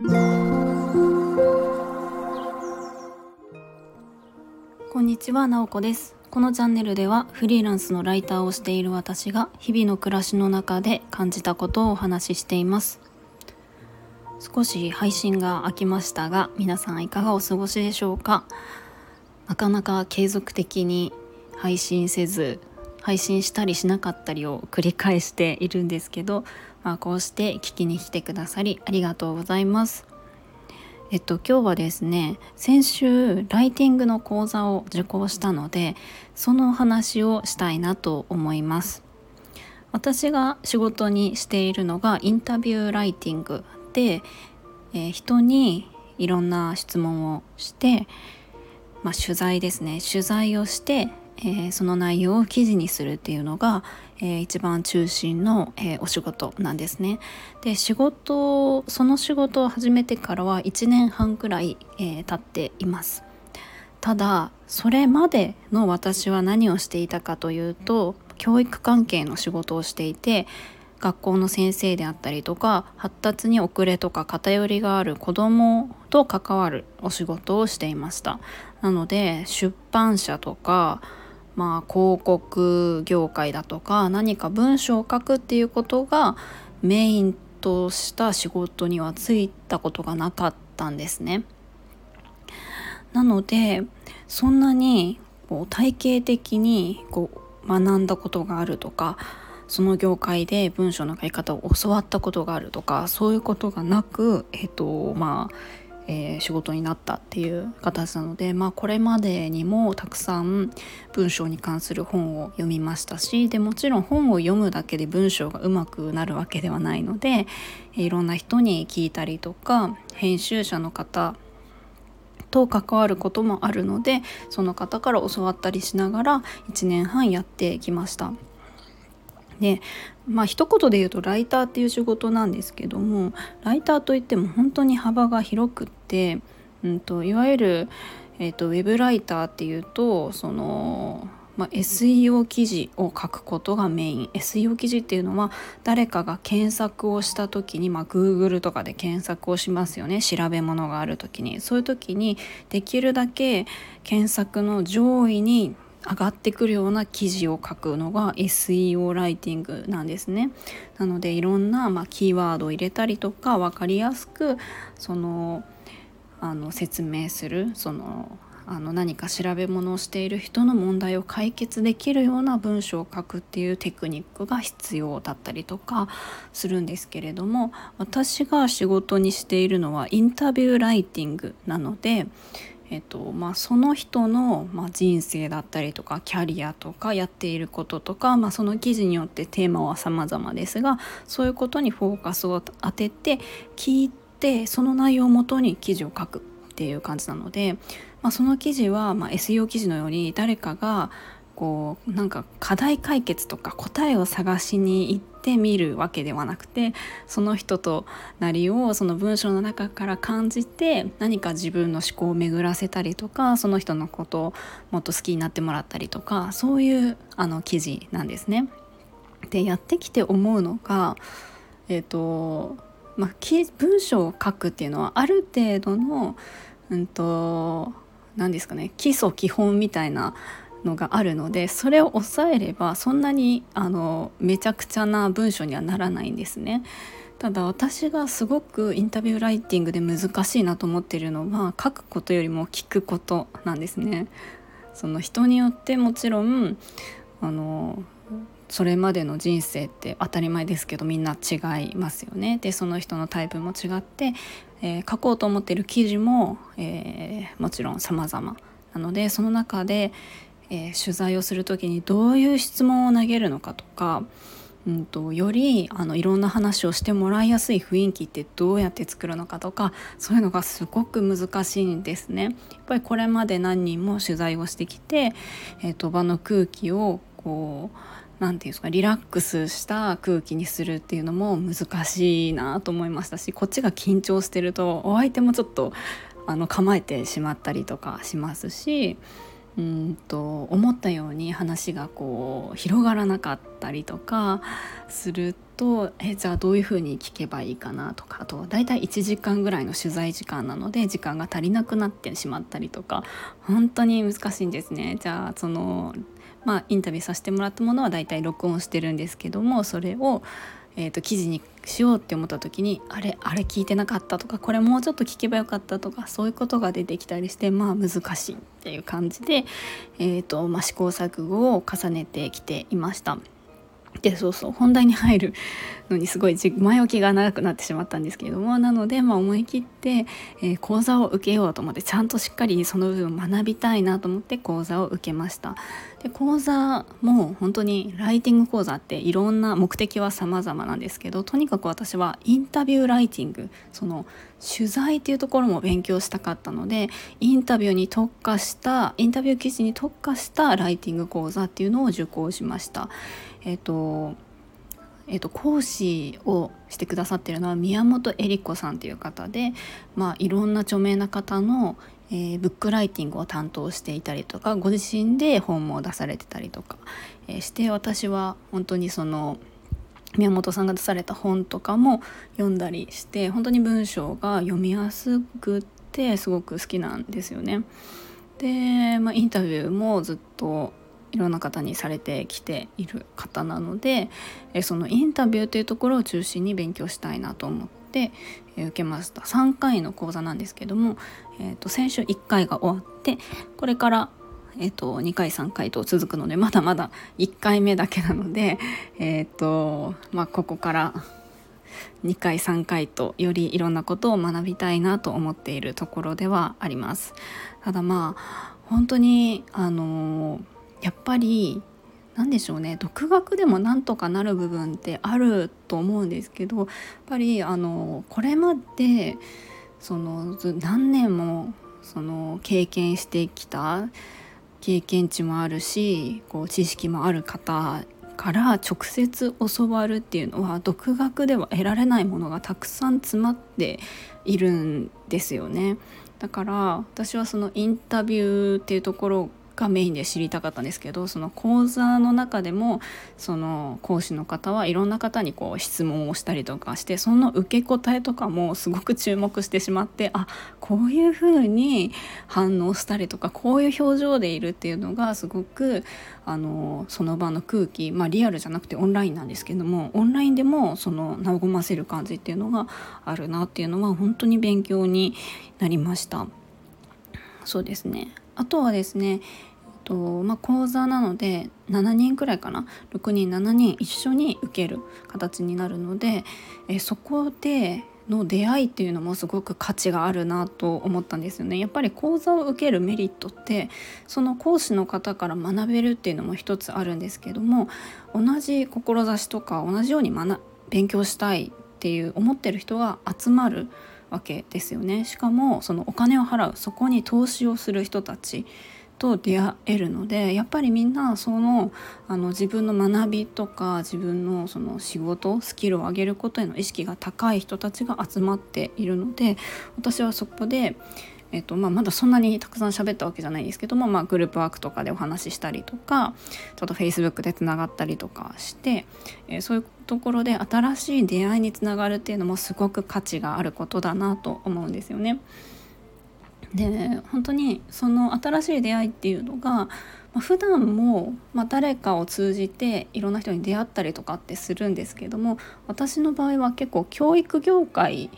こんにちは、なおこです。このチャンネルではフリーランスのライターをしている私が日々の暮らしの中で感じたことをお話ししています。少し配信が空きましたが皆さんいかがお過ごしでしょうか。なかなか継続的に配信せず配信したりしなかったりを繰り返しているんですけど、まあ、こうして聞きに来てくださりありがとうございます。えっと今日はですね先週ライティングの講座を受講したのでそのお話をしたいなと思います。私が仕事にしているのがインタビューライティングで、えー、人にいろんな質問をして、まあ、取材ですね。取材をしてえー、その内容を記事にするっていうのが、えー、一番中心の、えー、お仕事なんですね。で仕事その仕事を始めてからは1年半くらい、え経っています。ただそれまでの私は何をしていたかというと教育関係の仕事をしていて学校の先生であったりとか発達に遅れとか偏りがある子どもと関わるお仕事をしていましたなので出版社とかまあ、広告業界だとか何か文章を書くっていうことがメインとした仕事には就いたことがなかったんですね。なのでそんなにこう体系的にこう学んだことがあるとかその業界で文章の書き方を教わったことがあるとかそういうことがなくえっとまあえー、仕事になったっていう形なので、まあ、これまでにもたくさん文章に関する本を読みましたしでもちろん本を読むだけで文章がうまくなるわけではないのでいろんな人に聞いたりとか編集者の方と関わることもあるのでその方から教わったりしながら1年半やってきました。でまあ一言で言うとライターっていう仕事なんですけどもライターといっても本当に幅が広くって、うんと、いわゆる、えーと、ウェブライターっていうとその、まあ、SEO 記事を書くことがメイン。SEO 記事っていうのは誰かが検索をした時に、まあ、Google とかで検索をしますよね。調べ物がある時に。そういう時にできるだけ検索の上位に上がってくるような記事を書くのが SEO ライティングなんですね。なのでいろんな、まあ、キーワードを入れたりとか分かりやすくそのあの説明するそのあの何か調べ物をしている人の問題を解決できるような文章を書くっていうテクニックが必要だったりとかするんですけれども私が仕事にしているのはインタビューライティングなのでえっとまあ、その人の、まあ、人生だったりとかキャリアとかやっていることとか、まあ、その記事によってテーマは様々ですがそういうことにフォーカスを当てて聞いてその内容をもとに記事を書くっていう感じなので、まあ、その記事は、まあ、SEO 記事のように誰かがこうなんか課題解決とか答えを探しに行ってみるわけではなくてその人となりをその文章の中から感じて何か自分の思考を巡らせたりとかその人のことをもっと好きになってもらったりとかそういうあの記事なんですね。でやってきて思うのがえっ、ー、とまあ、文章を書くっていうのはある程度のうんと何ですかね基礎基本みたいなのがあるのでそれを抑えればそんなにあのめちゃくちゃな文章にはならないんですね。ただ私がすごくインタビューライティングで難しいなと思っているのは書くことよりも聞くことなんですね。その人によってもちろんあのそれまでの人生って当たり前ですけどみんな違いますよね。でその人のタイプも違って、えー、書こうと思っている記事も、えー、もちろん様々なのでその中で、えー、取材をする時にどういう質問を投げるのかとか、うんと、よりあのいろんな話をしてもらいやすい雰囲気ってどうやって作るのかとかそういうのがすごく難しいんですね。やっぱりこれまで何人も取材をしてきて、えーと、場の空気をこう何て言うんですかリラックスした空気にするっていうのも難しいなと思いましたしこっちが緊張してるとお相手もちょっとあの構えてしまったりとかしますしうんと思ったように話がこう広がらなかったりとかするとえじゃあどういうふうに聞けばいいかなとかあと大体1時間ぐらいの取材時間なので時間が足りなくなってしまったりとか本当に難しいんですね。じゃあそのまあ、インタビューさせてもらったものは大体録音してるんですけどもそれをえーと、記事にしようって思った時にあれあれ聞いてなかったとかこれもうちょっと聞けばよかったとかそういうことが出てきたりしてまあ難しいっていう感じで、えーとまあ、試行錯誤を重ねてきていました。でそうそう本題に入るのにすごい前置きが長くなってしまったんですけれどもなので、まあ、思い切って、えー、講座を受けようと思ってちゃんとしっかりその部分を学びたいなと思って講座を受けましたで講座も本当にライティング講座っていろんな目的は様々なんですけどとにかく私はインタビューライティングその取材っていうところも勉強したかったのでインタビューに特化したインタビュー記事に特化したライティング講座っていうのを受講しました。えっ、ー、とえーと、講師をしてくださってるのは宮本恵里子さんという方で、まあ、いろんな著名な方の、えー、ブックライティングを担当していたりとかご自身で本も出されてたりとか、えー、して私は本当にその宮本さんが出された本とかも読んだりして本当に文章が読みやすくてすごく好きなんですよね。で、まあ、インタビューもずっといろんな方にされてきている方なのでそのインタビューというところを中心に勉強したいなと思って受けました3回の講座なんですけども、えー、と先週1回が終わってこれから、えー、と2回3回と続くのでまだまだ1回目だけなので、えーとまあ、ここから2回3回とよりいろんなことを学びたいなと思っているところではあります。ただまあ本当にあのーやっぱり何でしょうね独学でもなんとかなる部分ってあると思うんですけどやっぱりあのこれまでその何年もその経験してきた経験値もあるしこう知識もある方から直接教わるっていうのは独学では得られないものがたくさん詰まっているんですよね。だから私はそのインタビューっていうところがメインで知りたかったんですけどその講座の中でもその講師の方はいろんな方にこう質問をしたりとかしてその受け答えとかもすごく注目してしまってあこういうふうに反応したりとかこういう表情でいるっていうのがすごくあのその場の空気まあリアルじゃなくてオンラインなんですけどもオンラインでもその和ませる感じっていうのがあるなっていうのは本当に勉強になりました。そうですねあとはですねえっとまあ、講座なので7人くらいかな？6人7人一緒に受ける形になるのでえそこでの出会いっていうのもすごく価値があるなと思ったんですよね。やっぱり講座を受けるメリットってその講師の方から学べるっていうのも一つあるんですけども同じ志とか同じように学勉強したいっていう思ってる人が集まるわけですよね。しかもそのお金を払うそこに投資をする人たちと出会えるのでやっぱりみんなそのあの自分の学びとか自分のその仕事スキルを上げることへの意識が高い人たちが集まっているので私はそこで、えっとまあ、まだそんなにたくさん喋ったわけじゃないですけども、まあ、グループワークとかでお話ししたりとかちょっと Facebook でつながったりとかして、えー、そういうところで新しい出会いにつながるっていうのもすごく価値があることだなと思うんですよね。で本当にその新しい出会いっていうのが、まあ、普段も、まあ、誰かを通じていろんな人に出会ったりとかってするんですけども私の場合は結構教育業界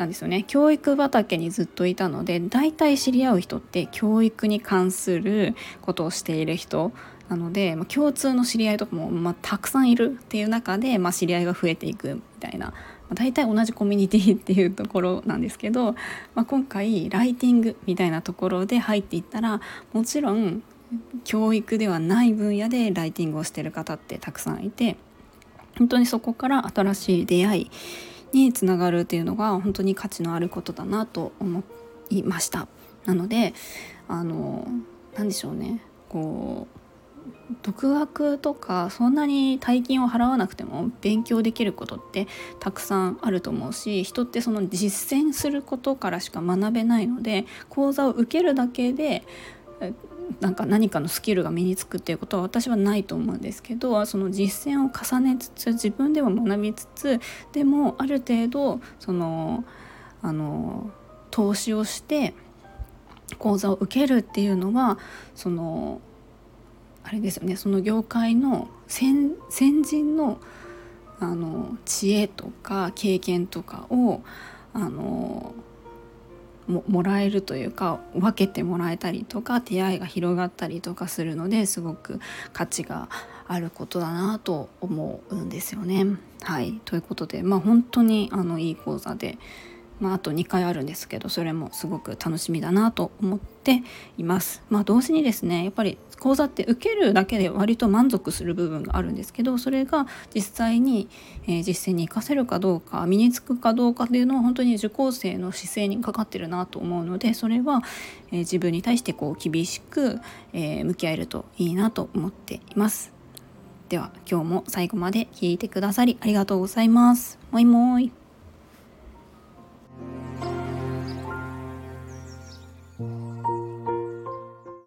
なんですよね。教育畑にずっといたので大体知り合う人って教育に関することをしている人なので、まあ、共通の知り合いとかも、まあ、たくさんいるっていう中で、まあ、知り合いが増えていくみたいな。まあ大体同じコミュニティっていうところなんですけど、まあ、今回ライティングみたいなところで入っていったらもちろん教育ではない分野でライティングをしてる方ってたくさんいて本当にそこから新しい出会いにつながるっていうのが本当に価値のあることだなと思いました。なのであの何でしょうねこう独学とかそんなに大金を払わなくても勉強できることってたくさんあると思うし人ってその実践することからしか学べないので講座を受けるだけでなんか何かのスキルが身につくっていうことは私はないと思うんですけどその実践を重ねつつ自分でも学びつつでもある程度そのあの投資をして講座を受けるっていうのはそのあれですよねその業界の先人のあの知恵とか経験とかをあのももらえるというか分けてもらえたりとか出会いが広がったりとかするのですごく価値があることだなと思うんですよね。はいということでまあ本当にあのいい講座でまあ、あと2回あるんですけどそれもすごく楽しみだなと思っています。まあ、同時にですねやっぱり講座って受けるだけで割と満足する部分があるんですけどそれが実際に、えー、実践に生かせるかどうか身につくかどうかっていうのは本当に受講生の姿勢にかかってるなと思うのでそれは、えー、自分に対してこう厳しく、えー、向き合えるといいなと思っています。では今日も最後まで聞いてくださりありがとうございます。もいもい。Thank you.